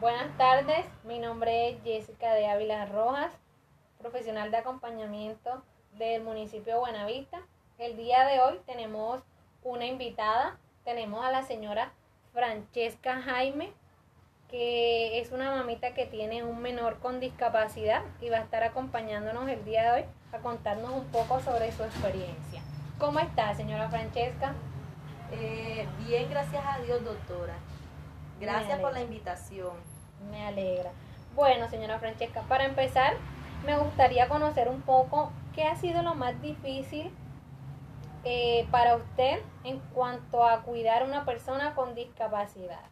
Buenas tardes, mi nombre es Jessica de Ávila Rojas, profesional de acompañamiento del municipio de Buenavista. El día de hoy tenemos una invitada, tenemos a la señora Francesca Jaime, que es una mamita que tiene un menor con discapacidad y va a estar acompañándonos el día de hoy a contarnos un poco sobre su experiencia. ¿Cómo está, señora Francesca? Eh, bien, gracias a Dios, doctora. Gracias por la invitación. Me alegra. Bueno, señora Francesca, para empezar, me gustaría conocer un poco qué ha sido lo más difícil eh, para usted en cuanto a cuidar a una persona con discapacidad.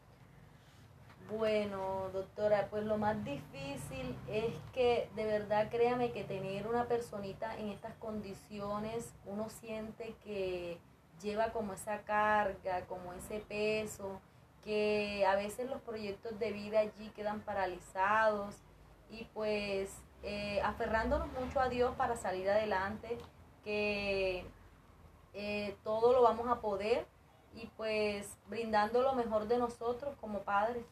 Bueno, doctora, pues lo más difícil es que de verdad créame que tener una personita en estas condiciones, uno siente que lleva como esa carga, como ese peso, que a veces los proyectos de vida allí quedan paralizados y pues eh, aferrándonos mucho a Dios para salir adelante, que eh, todo lo vamos a poder y pues brindando lo mejor de nosotros como padres.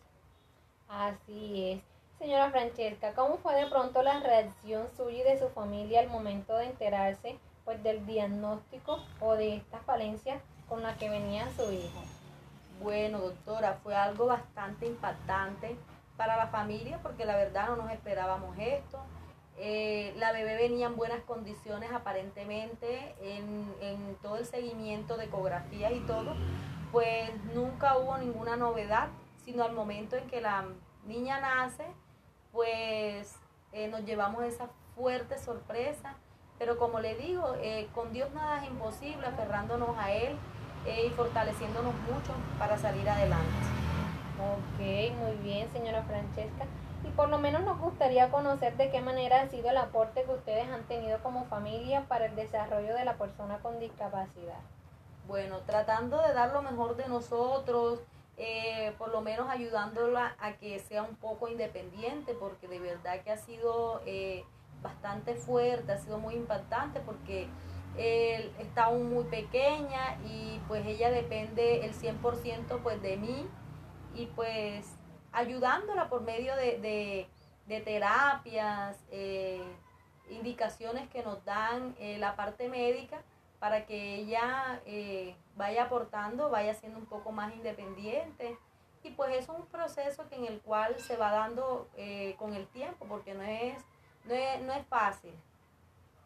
Así es. Señora Francesca, ¿cómo fue de pronto la reacción suya y de su familia al momento de enterarse pues del diagnóstico o de esta falencia con la que venía su hijo? Bueno, doctora, fue algo bastante impactante para la familia porque la verdad no nos esperábamos esto. Eh, la bebé venía en buenas condiciones aparentemente en, en todo el seguimiento de ecografías y todo, pues nunca hubo ninguna novedad sino al momento en que la niña nace, pues eh, nos llevamos esa fuerte sorpresa. Pero como le digo, eh, con Dios nada es imposible, aferrándonos a Él y fortaleciéndonos mucho para salir adelante. Ok, muy bien, señora Francesca. Y por lo menos nos gustaría conocer de qué manera ha sido el aporte que ustedes han tenido como familia para el desarrollo de la persona con discapacidad. Bueno, tratando de dar lo mejor de nosotros, eh, por lo menos ayudándola a que sea un poco independiente, porque de verdad que ha sido eh, bastante fuerte, ha sido muy impactante, porque él está aún muy pequeña y pues ella depende el 100% pues de mí y pues ayudándola por medio de, terapias, eh, indicaciones que nos dan la parte médica para que ella eh, vaya aportando, vaya siendo un poco más independiente. Y pues es un proceso que en el cual se va dando eh, con el tiempo, porque no es, no es, no es fácil.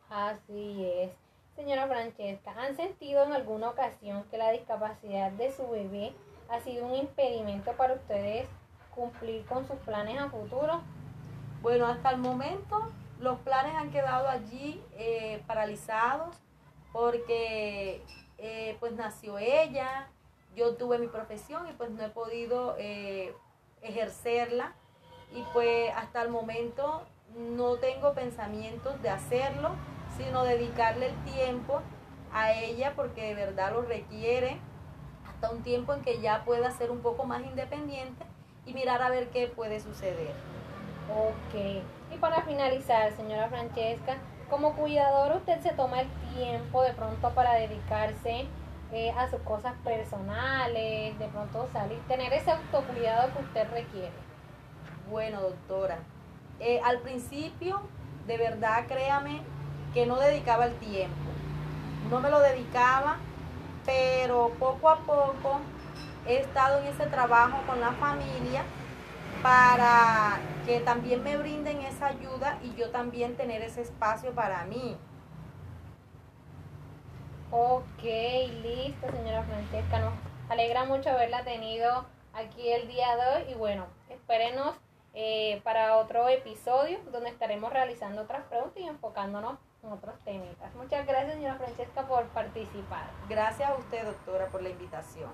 Así es. Señora Francesca, ¿han sentido en alguna ocasión que la discapacidad de su bebé ha sido un impedimento para ustedes cumplir con sus planes a futuro? Bueno, hasta el momento los planes han quedado allí eh, paralizados porque eh, pues nació ella, yo tuve mi profesión y pues no he podido eh, ejercerla y pues hasta el momento no tengo pensamientos de hacerlo, sino dedicarle el tiempo a ella porque de verdad lo requiere hasta un tiempo en que ya pueda ser un poco más independiente y mirar a ver qué puede suceder. Ok. Y para finalizar, señora Francesca, como cuidador usted se toma el tiempo de pronto para dedicarse eh, a sus cosas personales, de pronto salir, tener ese autocuidado que usted requiere. Bueno, doctora, eh, al principio, de verdad, créame que no dedicaba el tiempo, no me lo dedicaba, pero poco a poco he estado en ese trabajo con la familia para que también me brinden esa ayuda y yo también tener ese espacio para mí. Ok, listo, señora Francesca. Nos alegra mucho haberla tenido aquí el día de hoy y bueno, espérenos eh, para otro episodio donde estaremos realizando otras preguntas y enfocándonos en otros temas. Muchas gracias, señora Francesca, por participar. Gracias a usted, doctora, por la invitación.